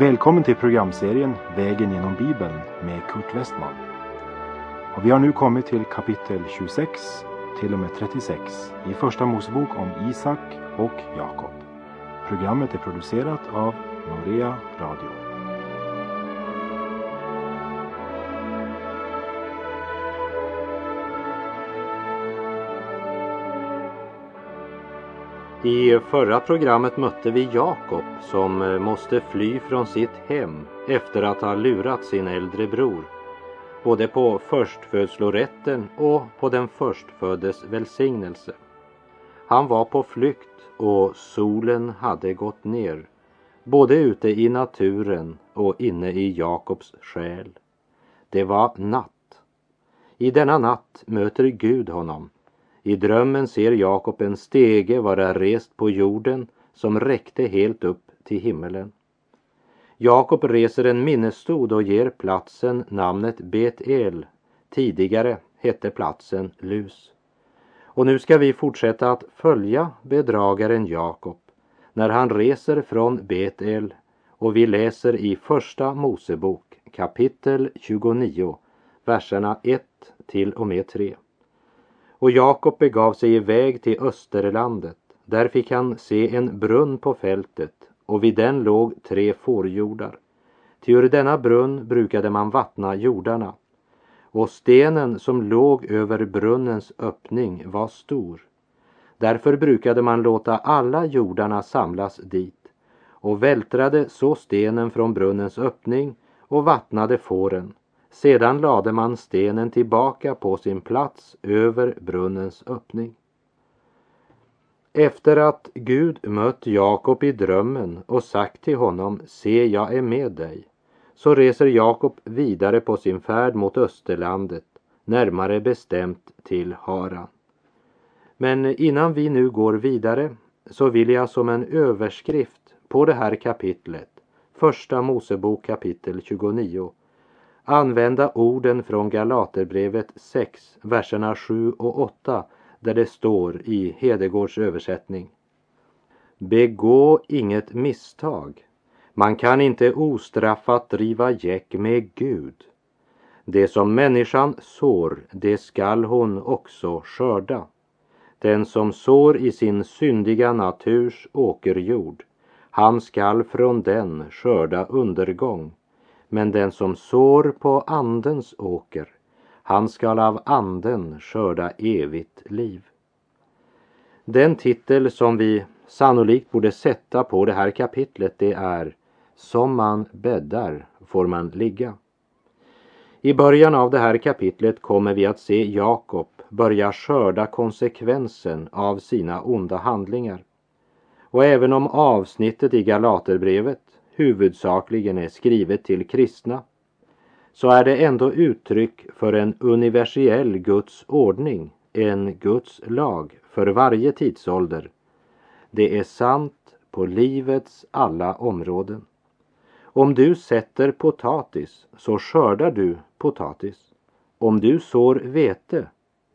Välkommen till programserien Vägen genom Bibeln med Kurt Westman. Och vi har nu kommit till kapitel 26 till och med 36 i Första Mosebok om Isak och Jakob. Programmet är producerat av Norea Radio. I förra programmet mötte vi Jakob som eh, måste fly från sitt hem efter att ha lurat sin äldre bror, både på förstfödslorätten och på den förstföddes välsignelse. Han var på flykt och solen hade gått ner, både ute i naturen och inne i Jakobs själ. Det var natt. I denna natt möter Gud honom i drömmen ser Jakob en stege vara rest på jorden som räckte helt upp till himmelen. Jakob reser en minnesstod och ger platsen namnet Bet-El. Tidigare hette platsen Lus. Och nu ska vi fortsätta att följa bedragaren Jakob när han reser från Bet-El och vi läser i Första Mosebok kapitel 29, verserna 1 till och med 3. Och Jakob begav sig iväg till Österlandet. Där fick han se en brunn på fältet och vid den låg tre fårjordar. Ty ur denna brunn brukade man vattna jordarna. Och stenen som låg över brunnens öppning var stor. Därför brukade man låta alla jordarna samlas dit och vältrade så stenen från brunnens öppning och vattnade fåren sedan lade man stenen tillbaka på sin plats över brunnens öppning. Efter att Gud mött Jakob i drömmen och sagt till honom, se jag är med dig, så reser Jakob vidare på sin färd mot Österlandet, närmare bestämt till Haran. Men innan vi nu går vidare så vill jag som en överskrift på det här kapitlet, Första Mosebok kapitel 29, använda orden från Galaterbrevet 6, verserna 7 och 8 där det står i Hedegårds översättning. Begå inget misstag. Man kan inte ostraffat driva gäck med Gud. Det som människan sår, det skall hon också skörda. Den som sår i sin syndiga naturs åkerjord, han skall från den skörda undergång. Men den som sår på andens åker, han skall av anden skörda evigt liv. Den titel som vi sannolikt borde sätta på det här kapitlet det är Som man bäddar får man ligga. I början av det här kapitlet kommer vi att se Jakob börja skörda konsekvensen av sina onda handlingar. Och även om avsnittet i Galaterbrevet huvudsakligen är skrivet till kristna så är det ändå uttryck för en universell Guds ordning, en Guds lag för varje tidsålder. Det är sant på livets alla områden. Om du sätter potatis så skördar du potatis. Om du sår vete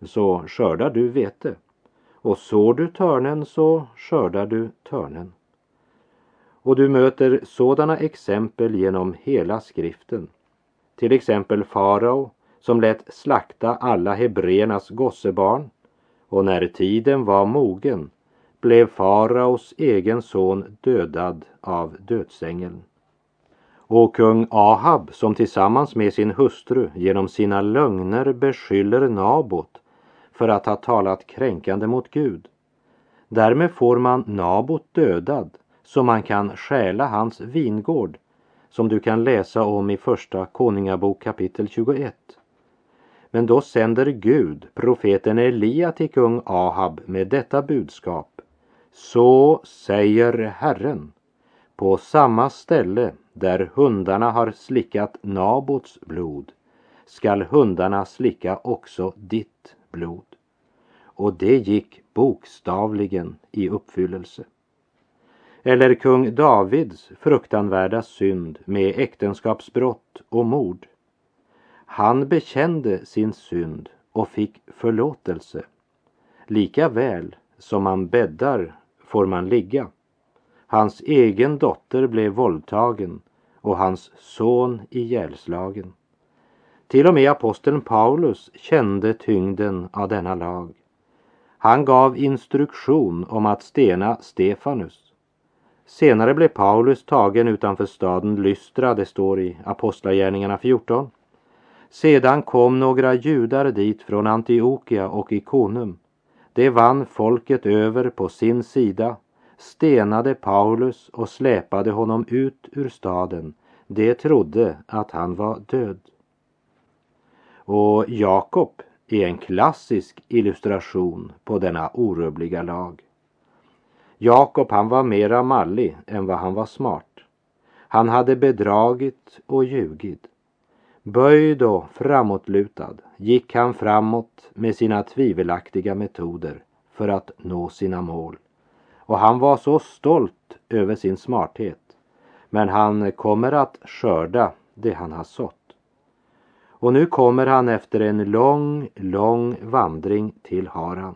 så skördar du vete. Och sår du törnen så skördar du törnen. Och du möter sådana exempel genom hela skriften. Till exempel farao som lät slakta alla hebreernas gossebarn och när tiden var mogen blev faraos egen son dödad av dödsängeln. Och kung Ahab som tillsammans med sin hustru genom sina lögner beskyller Nabot för att ha talat kränkande mot Gud. Därmed får man Nabot dödad så man kan stjäla hans vingård som du kan läsa om i Första Konungabok kapitel 21. Men då sänder Gud profeten Elia till kung Ahab med detta budskap. Så säger Herren, på samma ställe där hundarna har slickat Nabots blod skall hundarna slicka också ditt blod. Och det gick bokstavligen i uppfyllelse. Eller kung Davids fruktanvärda synd med äktenskapsbrott och mord. Han bekände sin synd och fick förlåtelse. Lika väl som man bäddar får man ligga. Hans egen dotter blev våldtagen och hans son ihjälslagen. Till och med aposteln Paulus kände tyngden av denna lag. Han gav instruktion om att stena Stefanus. Senare blev Paulus tagen utanför staden Lystra, det står i Apostlagärningarna 14. Sedan kom några judar dit från Antiochia och Ikonum. De vann folket över på sin sida, stenade Paulus och släpade honom ut ur staden. De trodde att han var död. Och Jakob är en klassisk illustration på denna orubbliga lag. Jakob han var mera mallig än vad han var smart. Han hade bedragit och ljugit. Böjd och framåtlutad gick han framåt med sina tvivelaktiga metoder för att nå sina mål. Och han var så stolt över sin smarthet. Men han kommer att skörda det han har sått. Och nu kommer han efter en lång, lång vandring till Haran.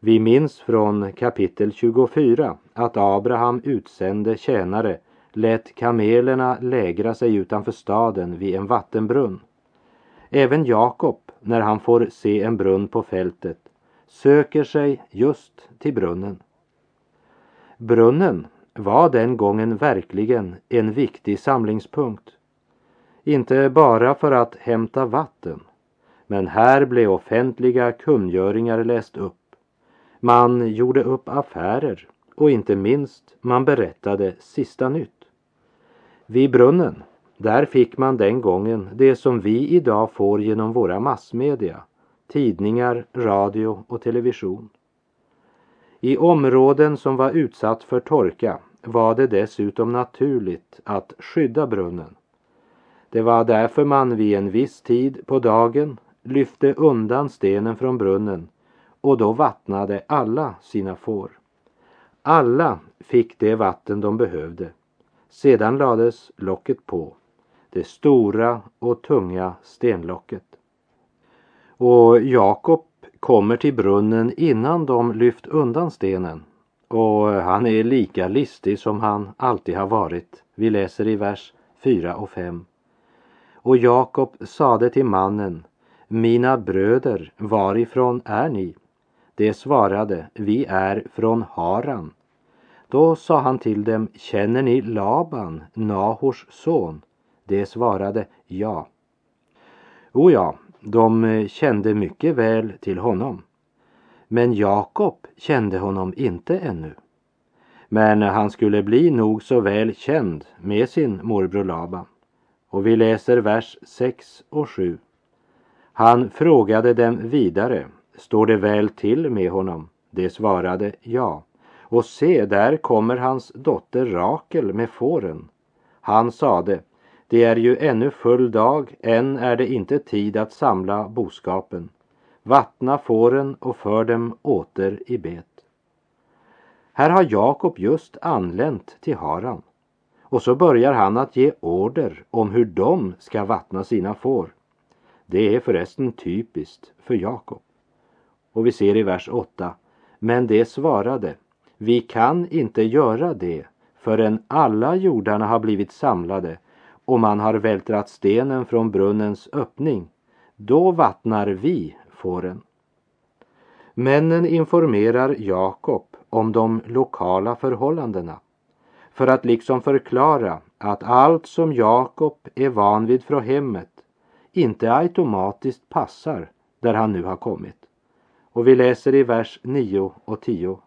Vi minns från kapitel 24 att Abraham utsände tjänare lät kamelerna lägra sig utanför staden vid en vattenbrunn. Även Jakob, när han får se en brunn på fältet, söker sig just till brunnen. Brunnen var den gången verkligen en viktig samlingspunkt. Inte bara för att hämta vatten, men här blev offentliga kungöringar läst upp. Man gjorde upp affärer och inte minst man berättade sista nytt. Vid brunnen, där fick man den gången det som vi idag får genom våra massmedia, tidningar, radio och television. I områden som var utsatt för torka var det dessutom naturligt att skydda brunnen. Det var därför man vid en viss tid på dagen lyfte undan stenen från brunnen och då vattnade alla sina får. Alla fick det vatten de behövde sedan lades locket på, det stora och tunga stenlocket. Och Jakob kommer till brunnen innan de lyft undan stenen och han är lika listig som han alltid har varit. Vi läser i vers 4 och 5. Och Jakob sade till mannen, mina bröder, varifrån är ni? De svarade, vi är från Haran. Då sa han till dem, känner ni Laban, Nahors son? De svarade ja. O ja, de eh, kände mycket väl till honom. Men Jakob kände honom inte ännu. Men han skulle bli nog så väl känd med sin morbror Laban. Och vi läser vers 6 och 7. Han frågade dem vidare, står det väl till med honom? De svarade ja. Och se, där kommer hans dotter Rakel med fåren. Han sade, det är ju ännu full dag, än är det inte tid att samla boskapen. Vattna fåren och för dem åter i bet. Här har Jakob just anlänt till Haran och så börjar han att ge order om hur de ska vattna sina får. Det är förresten typiskt för Jakob. Och vi ser i vers 8, men det svarade, vi kan inte göra det förrän alla jordarna har blivit samlade och man har vältrat stenen från brunnens öppning. Då vattnar vi fåren. Männen informerar Jakob om de lokala förhållandena för att liksom förklara att allt som Jakob är van vid från hemmet inte automatiskt passar där han nu har kommit. Och vi läser i vers 9 och 10.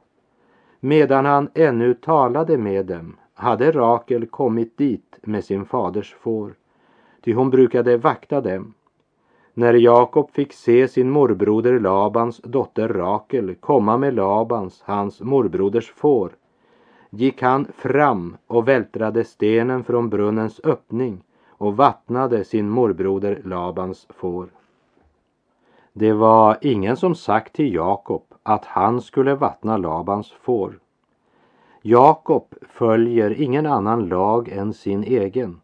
Medan han ännu talade med dem hade Rakel kommit dit med sin faders får, ty hon brukade vakta dem. När Jakob fick se sin morbroder Labans dotter Rakel komma med Labans, hans morbroders får, gick han fram och vältrade stenen från brunnens öppning och vattnade sin morbroder Labans får. Det var ingen som sagt till Jakob att han skulle vattna Labans får. Jakob följer ingen annan lag än sin egen.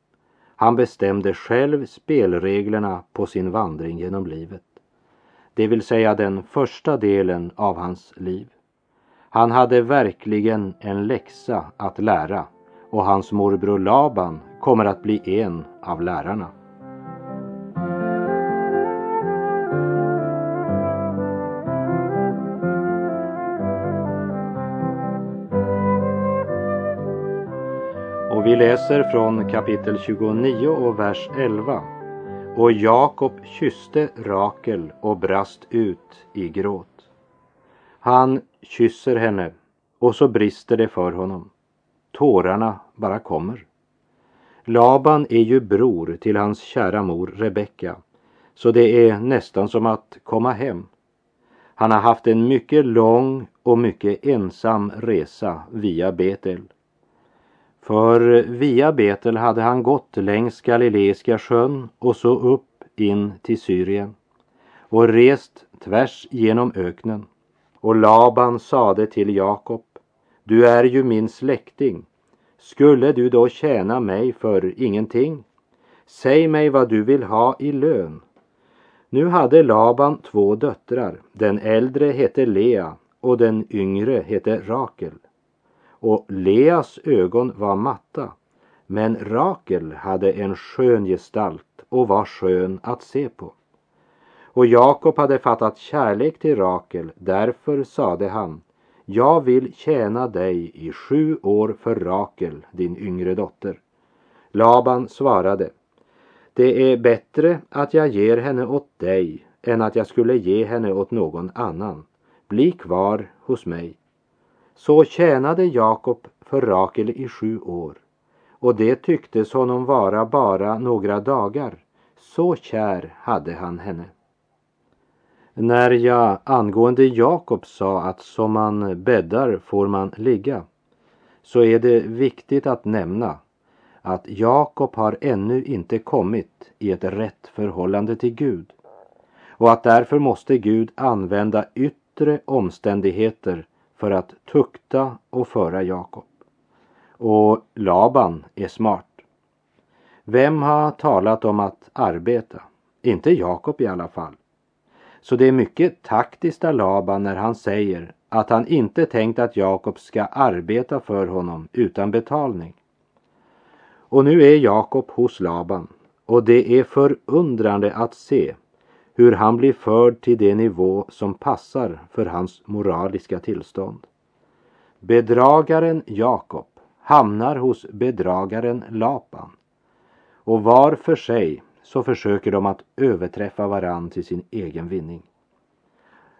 Han bestämde själv spelreglerna på sin vandring genom livet. Det vill säga den första delen av hans liv. Han hade verkligen en läxa att lära och hans morbror Laban kommer att bli en av lärarna. Vi läser från kapitel 29 och vers 11. Och Jakob kysste Rakel och brast ut i gråt. Han kysser henne och så brister det för honom. Tårarna bara kommer. Laban är ju bror till hans kära mor Rebecka, så det är nästan som att komma hem. Han har haft en mycket lång och mycket ensam resa via Betel. För via Betel hade han gått längs Galileiska sjön och så upp in till Syrien och rest tvärs genom öknen. Och Laban sade till Jakob, du är ju min släkting. Skulle du då tjäna mig för ingenting? Säg mig vad du vill ha i lön. Nu hade Laban två döttrar. Den äldre hette Lea och den yngre hette Rakel. Och Leas ögon var matta, men Rakel hade en skön gestalt och var skön att se på. Och Jakob hade fattat kärlek till Rakel, därför sade han, jag vill tjäna dig i sju år för Rakel, din yngre dotter. Laban svarade, det är bättre att jag ger henne åt dig än att jag skulle ge henne åt någon annan. Bli kvar hos mig. Så tjänade Jakob för Rakel i sju år och det tycktes honom vara bara några dagar. Så kär hade han henne. När jag angående Jakob sa att som man bäddar får man ligga så är det viktigt att nämna att Jakob har ännu inte kommit i ett rätt förhållande till Gud och att därför måste Gud använda yttre omständigheter för att tukta och föra Jakob. Och Laban är smart. Vem har talat om att arbeta? Inte Jakob i alla fall. Så det är mycket taktiskt av Laban när han säger att han inte tänkt att Jakob ska arbeta för honom utan betalning. Och nu är Jakob hos Laban och det är förundrande att se hur han blir förd till det nivå som passar för hans moraliska tillstånd. Bedragaren Jakob hamnar hos bedragaren Lapan och var för sig så försöker de att överträffa varann till sin egen vinning.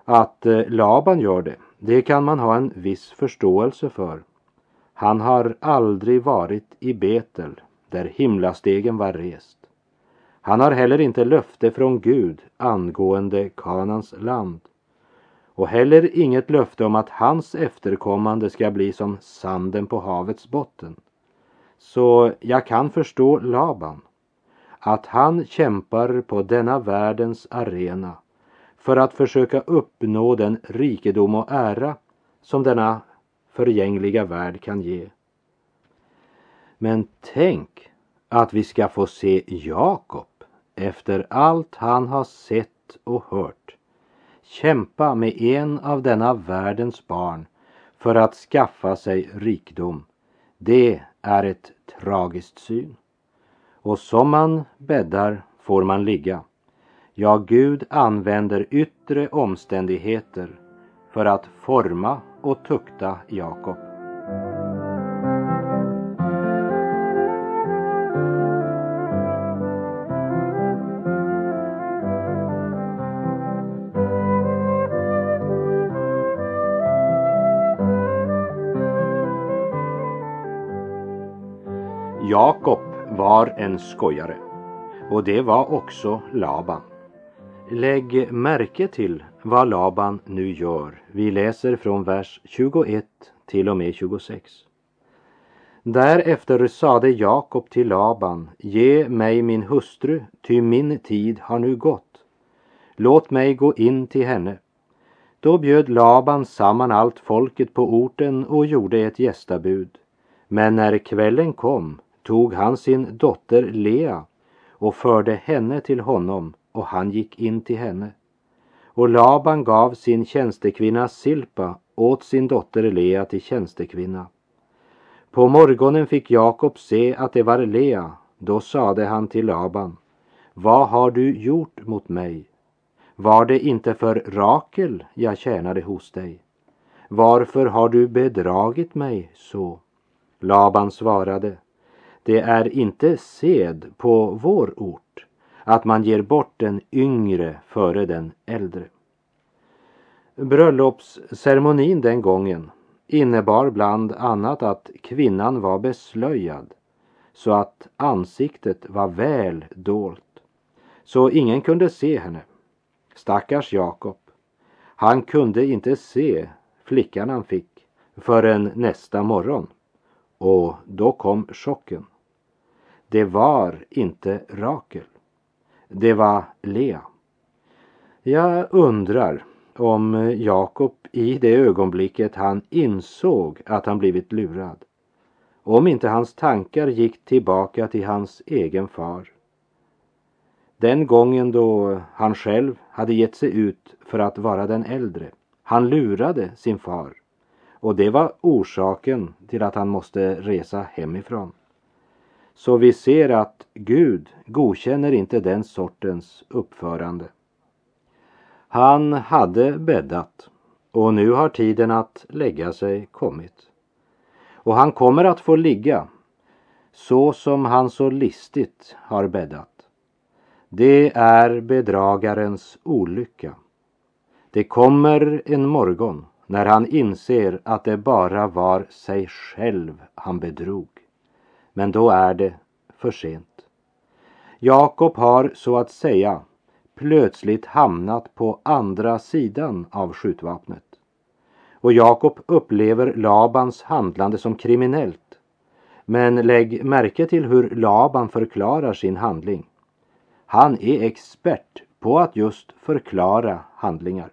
Att eh, Laban gör det, det kan man ha en viss förståelse för. Han har aldrig varit i Betel, där himlastegen var rest. Han har heller inte löfte från Gud angående Kanans land och heller inget löfte om att hans efterkommande ska bli som sanden på havets botten. Så jag kan förstå Laban, att han kämpar på denna världens arena för att försöka uppnå den rikedom och ära som denna förgängliga värld kan ge. Men tänk att vi ska få se Jakob efter allt han har sett och hört kämpa med en av denna världens barn för att skaffa sig rikdom. Det är ett tragiskt syn. Och som man bäddar får man ligga. Ja, Gud använder yttre omständigheter för att forma och tukta Jakob. Jakob var en skojare och det var också Laban. Lägg märke till vad Laban nu gör. Vi läser från vers 21 till och med 26. Därefter sade Jakob till Laban, ge mig min hustru, ty min tid har nu gått. Låt mig gå in till henne. Då bjöd Laban samman allt folket på orten och gjorde ett gästabud. Men när kvällen kom tog han sin dotter Lea och förde henne till honom och han gick in till henne. Och Laban gav sin tjänstekvinna Silpa åt sin dotter Lea till tjänstekvinna. På morgonen fick Jakob se att det var Lea. Då sade han till Laban, vad har du gjort mot mig? Var det inte för Rakel jag tjänade hos dig? Varför har du bedragit mig så? Laban svarade, det är inte sed på vår ort att man ger bort den yngre före den äldre. Bröllopsceremonin den gången innebar bland annat att kvinnan var beslöjad så att ansiktet var väl dolt, så ingen kunde se henne. Stackars Jakob. Han kunde inte se flickan han fick förrän nästa morgon. Och då kom chocken. Det var inte Rakel. Det var Lea. Jag undrar om Jakob i det ögonblicket han insåg att han blivit lurad. Om inte hans tankar gick tillbaka till hans egen far. Den gången då han själv hade gett sig ut för att vara den äldre. Han lurade sin far och det var orsaken till att han måste resa hemifrån. Så vi ser att Gud godkänner inte den sortens uppförande. Han hade bäddat och nu har tiden att lägga sig kommit. Och han kommer att få ligga så som han så listigt har bäddat. Det är bedragarens olycka. Det kommer en morgon när han inser att det bara var sig själv han bedrog. Men då är det för sent. Jakob har så att säga plötsligt hamnat på andra sidan av skjutvapnet. Och Jakob upplever Labans handlande som kriminellt. Men lägg märke till hur Laban förklarar sin handling. Han är expert på att just förklara handlingar.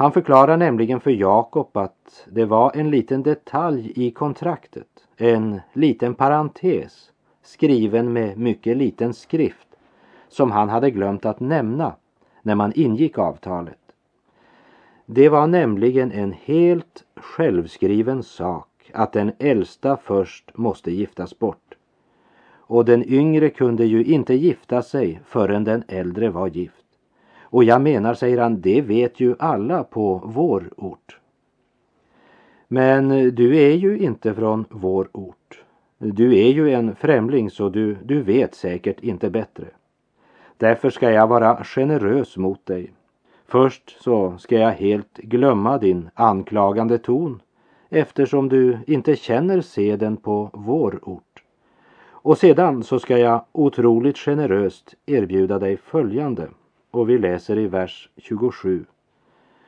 Han förklarar nämligen för Jakob att det var en liten detalj i kontraktet, en liten parentes skriven med mycket liten skrift som han hade glömt att nämna när man ingick avtalet. Det var nämligen en helt självskriven sak att den äldsta först måste giftas bort. Och den yngre kunde ju inte gifta sig förrän den äldre var gift. Och jag menar, säger han, det vet ju alla på vår ort. Men du är ju inte från vår ort. Du är ju en främling så du, du vet säkert inte bättre. Därför ska jag vara generös mot dig. Först så ska jag helt glömma din anklagande ton eftersom du inte känner seden på vår ort. Och sedan så ska jag otroligt generöst erbjuda dig följande och vi läser i vers 27.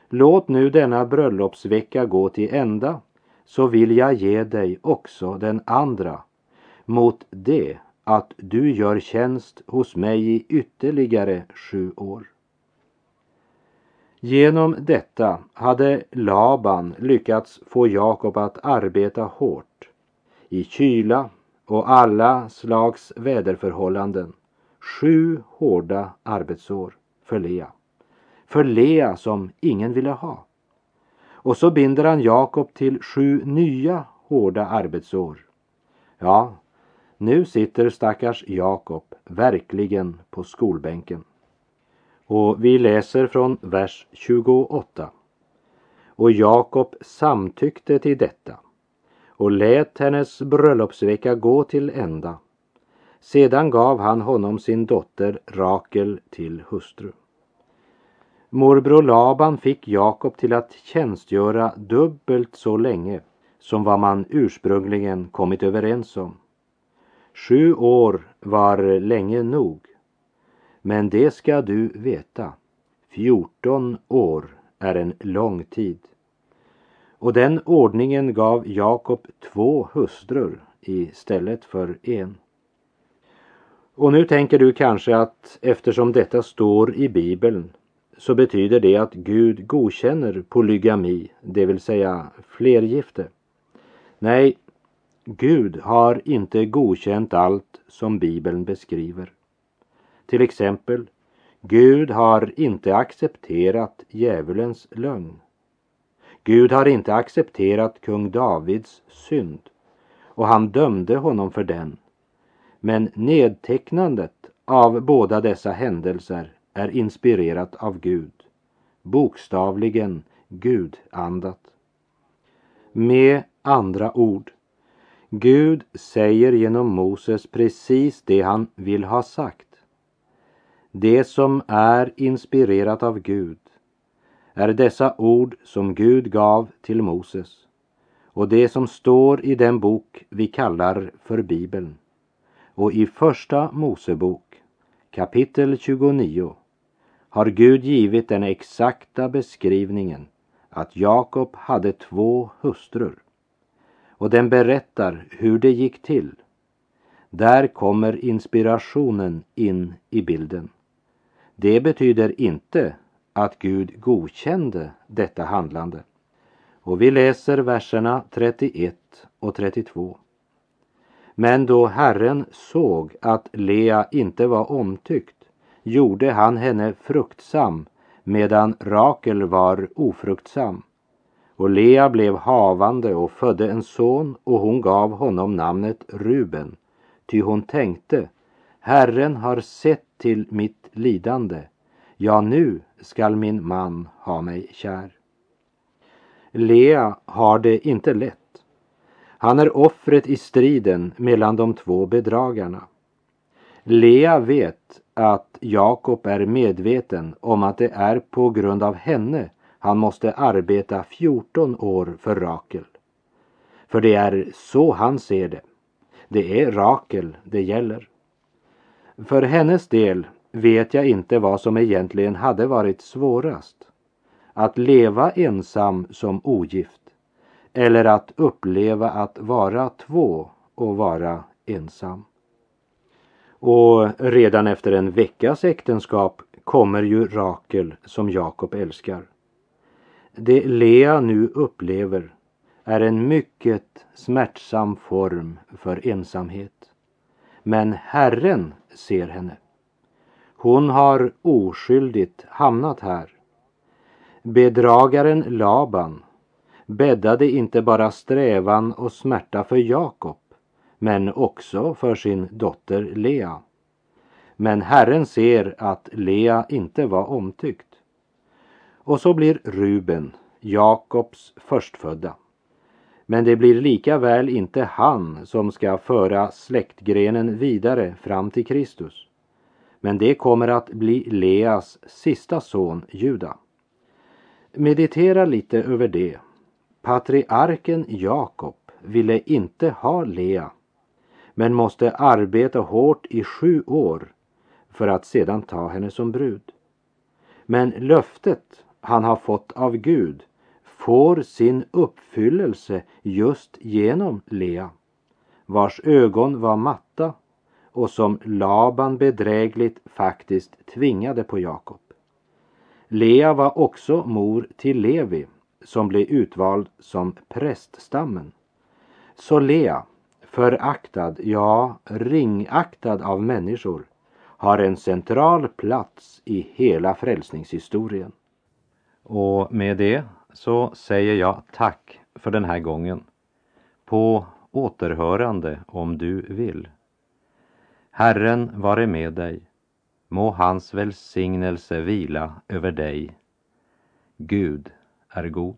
Låt nu denna bröllopsvecka gå till ända så vill jag ge dig också den andra mot det att du gör tjänst hos mig i ytterligare sju år. Genom detta hade Laban lyckats få Jakob att arbeta hårt i kyla och alla slags väderförhållanden. Sju hårda arbetsår för Lea. För Lea som ingen ville ha. Och så binder han Jakob till sju nya hårda arbetsår. Ja, nu sitter stackars Jakob verkligen på skolbänken. Och vi läser från vers 28. Och Jakob samtyckte till detta och lät hennes bröllopsvecka gå till ända. Sedan gav han honom sin dotter Rakel till hustru. Morbror Laban fick Jakob till att tjänstgöra dubbelt så länge som vad man ursprungligen kommit överens om. Sju år var länge nog. Men det ska du veta. 14 år är en lång tid. Och den ordningen gav Jakob två hustrur istället för en. Och nu tänker du kanske att eftersom detta står i Bibeln så betyder det att Gud godkänner polygami, det vill säga flergifte. Nej, Gud har inte godkänt allt som Bibeln beskriver. Till exempel, Gud har inte accepterat djävulens lögn. Gud har inte accepterat kung Davids synd och han dömde honom för den. Men nedtecknandet av båda dessa händelser är inspirerat av Gud, bokstavligen gudandat. Med andra ord, Gud säger genom Moses precis det han vill ha sagt. Det som är inspirerat av Gud är dessa ord som Gud gav till Moses och det som står i den bok vi kallar för Bibeln. Och i Första Mosebok kapitel 29 har Gud givit den exakta beskrivningen att Jakob hade två hustrur. Och den berättar hur det gick till. Där kommer inspirationen in i bilden. Det betyder inte att Gud godkände detta handlande. Och vi läser verserna 31 och 32. Men då Herren såg att Lea inte var omtyckt gjorde han henne fruktsam medan Rakel var ofruktsam. Och Lea blev havande och födde en son och hon gav honom namnet Ruben, ty hon tänkte, Herren har sett till mitt lidande, ja nu skall min man ha mig kär. Lea har det inte lätt. Han är offret i striden mellan de två bedragarna. Lea vet att Jakob är medveten om att det är på grund av henne han måste arbeta 14 år för Rakel. För det är så han ser det. Det är Rakel det gäller. För hennes del vet jag inte vad som egentligen hade varit svårast. Att leva ensam som ogift eller att uppleva att vara två och vara ensam. Och redan efter en veckas äktenskap kommer ju Rakel som Jakob älskar. Det Lea nu upplever är en mycket smärtsam form för ensamhet. Men Herren ser henne. Hon har oskyldigt hamnat här. Bedragaren Laban bäddade inte bara strävan och smärta för Jakob men också för sin dotter Lea. Men Herren ser att Lea inte var omtyckt. Och så blir Ruben Jakobs förstfödda. Men det blir lika väl inte han som ska föra släktgrenen vidare fram till Kristus. Men det kommer att bli Leas sista son Juda. Meditera lite över det. Patriarken Jakob ville inte ha Lea men måste arbeta hårt i sju år för att sedan ta henne som brud. Men löftet han har fått av Gud får sin uppfyllelse just genom Lea, vars ögon var matta och som Laban bedrägligt faktiskt tvingade på Jakob. Lea var också mor till Levi som blev utvald som präststammen. Så Lea, föraktad, ja ringaktad av människor, har en central plats i hela frälsningshistorien. Och med det så säger jag tack för den här gången. På återhörande om du vill. Herren vare med dig. Må hans välsignelse vila över dig. Gud är god.